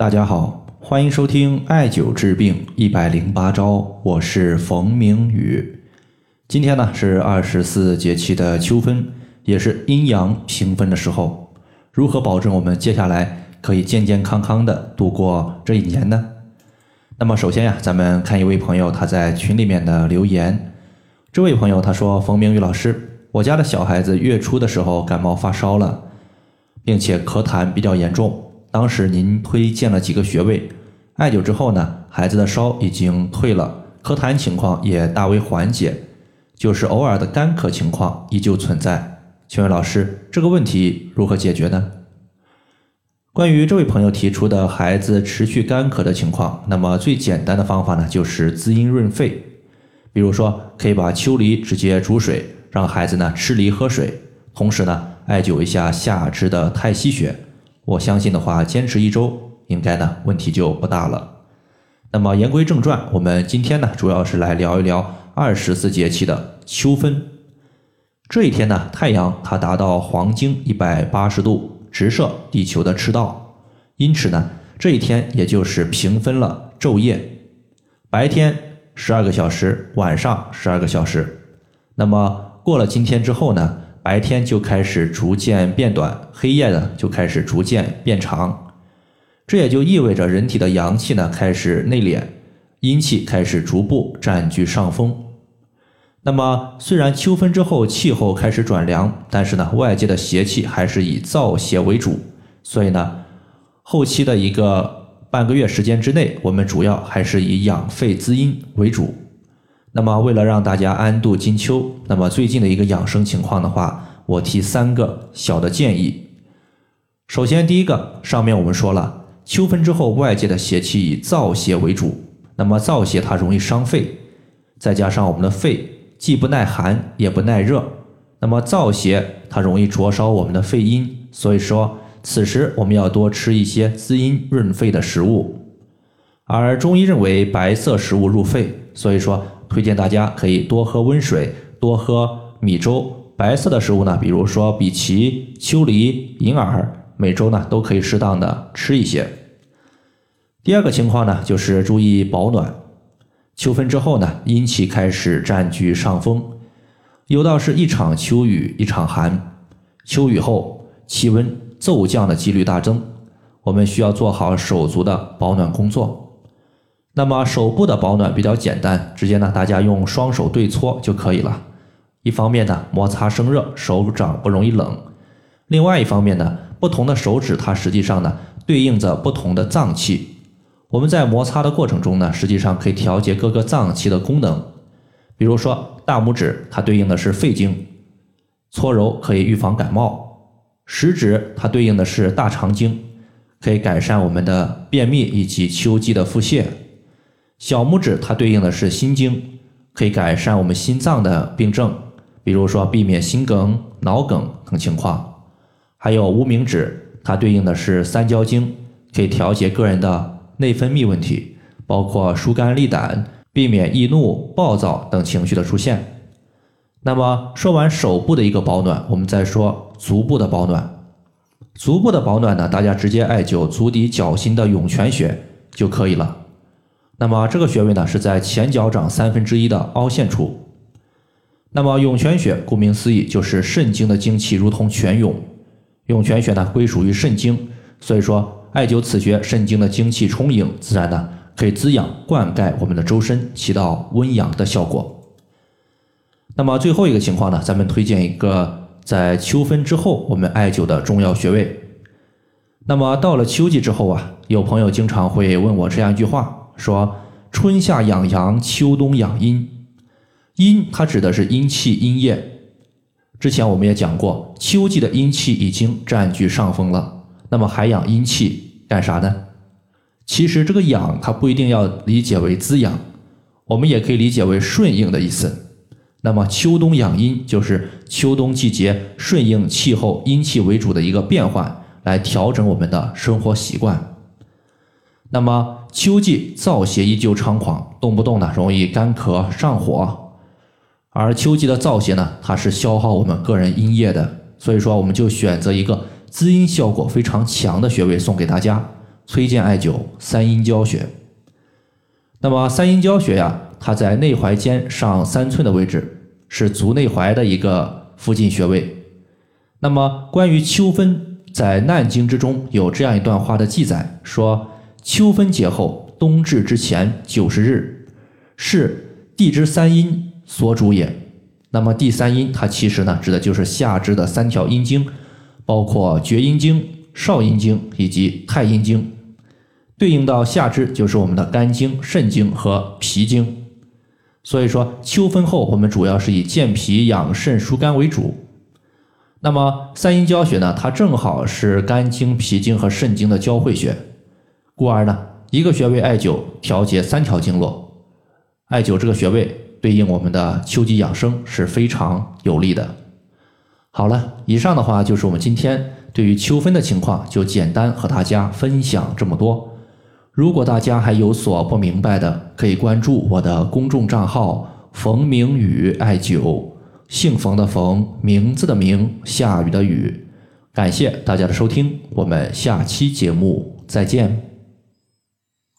大家好，欢迎收听艾灸治病一百零八招，我是冯明宇。今天呢是二十四节气的秋分，也是阴阳平分的时候。如何保证我们接下来可以健健康康的度过这一年呢？那么首先呀，咱们看一位朋友他在群里面的留言。这位朋友他说：“冯明宇老师，我家的小孩子月初的时候感冒发烧了，并且咳痰比较严重。”当时您推荐了几个穴位，艾灸之后呢，孩子的烧已经退了，咳痰情况也大为缓解，就是偶尔的干咳情况依旧存在。请问老师，这个问题如何解决呢？关于这位朋友提出的孩子持续干咳的情况，那么最简单的方法呢，就是滋阴润肺。比如说，可以把秋梨直接煮水，让孩子呢吃梨喝水，同时呢艾灸一下下肢的太溪穴。我相信的话，坚持一周，应该呢问题就不大了。那么言归正传，我们今天呢主要是来聊一聊二十四节气的秋分。这一天呢，太阳它达到黄经一百八十度，直射地球的赤道，因此呢，这一天也就是平分了昼夜，白天十二个小时，晚上十二个小时。那么过了今天之后呢？白天就开始逐渐变短，黑夜呢就开始逐渐变长，这也就意味着人体的阳气呢开始内敛，阴气开始逐步占据上风。那么虽然秋分之后气候开始转凉，但是呢外界的邪气还是以燥邪为主，所以呢后期的一个半个月时间之内，我们主要还是以养肺滋阴为主。那么，为了让大家安度金秋，那么最近的一个养生情况的话，我提三个小的建议。首先，第一个，上面我们说了，秋分之后，外界的邪气以燥邪为主，那么燥邪它容易伤肺，再加上我们的肺既不耐寒也不耐热，那么燥邪它容易灼烧我们的肺阴，所以说此时我们要多吃一些滋阴润肺的食物。而中医认为白色食物入肺，所以说。推荐大家可以多喝温水，多喝米粥。白色的食物呢，比如说荸荠、秋梨、银耳，每周呢都可以适当的吃一些。第二个情况呢，就是注意保暖。秋分之后呢，阴气开始占据上风，有道是一场秋雨一场寒，秋雨后气温骤降的几率大增，我们需要做好手足的保暖工作。那么手部的保暖比较简单，直接呢大家用双手对搓就可以了。一方面呢摩擦生热，手掌不容易冷；另外一方面呢，不同的手指它实际上呢对应着不同的脏器。我们在摩擦的过程中呢，实际上可以调节各个脏器的功能。比如说大拇指它对应的是肺经，搓揉可以预防感冒；食指它对应的是大肠经，可以改善我们的便秘以及秋季的腹泻。小拇指它对应的是心经，可以改善我们心脏的病症，比如说避免心梗、脑梗等情况。还有无名指，它对应的是三焦经，可以调节个人的内分泌问题，包括疏肝利胆，避免易怒、暴躁等情绪的出现。那么说完手部的一个保暖，我们再说足部的保暖。足部的保暖呢，大家直接艾灸足底脚心的涌泉穴就可以了。那么这个穴位呢，是在前脚掌三分之一的凹陷处。那么涌泉穴，顾名思义，就是肾经的精气如同泉涌。涌泉穴呢，归属于肾经，所以说艾灸此穴，肾经的精气充盈，自然呢可以滋养灌溉我们的周身，起到温养的效果。那么最后一个情况呢，咱们推荐一个在秋分之后我们艾灸的重要穴位。那么到了秋季之后啊，有朋友经常会问我这样一句话。说春夏养阳，秋冬养阴。阴它指的是阴气、阴液。之前我们也讲过，秋季的阴气已经占据上风了，那么还养阴气干啥呢？其实这个养它不一定要理解为滋养，我们也可以理解为顺应的意思。那么秋冬养阴就是秋冬季节顺应气候阴气为主的一个变换，来调整我们的生活习惯。那么秋季燥邪依旧猖狂，动不动呢容易干咳上火，而秋季的燥邪呢，它是消耗我们个人阴液的，所以说我们就选择一个滋阴效果非常强的穴位送给大家，崔健艾灸三阴交穴。那么三阴交穴呀，它在内踝尖上三寸的位置，是足内踝的一个附近穴位。那么关于秋分，在《难经》之中有这样一段话的记载，说秋分节后，冬至之前九十日，是地之三阴所主也。那么第三阴，它其实呢，指的就是下肢的三条阴经，包括厥阴经、少阴经以及太阴经。对应到下肢就是我们的肝经、肾经和脾经，所以说秋分后我们主要是以健脾养肾、疏肝为主。那么三阴交穴呢，它正好是肝经、脾经和肾经的交汇穴，故而呢，一个穴位艾灸调节三条经络，艾灸这个穴位对应我们的秋季养生是非常有利的。好了，以上的话就是我们今天对于秋分的情况，就简单和大家分享这么多。如果大家还有所不明白的，可以关注我的公众账号“冯明宇艾灸”，姓冯的冯，名字的名，下雨的雨。感谢大家的收听，我们下期节目再见。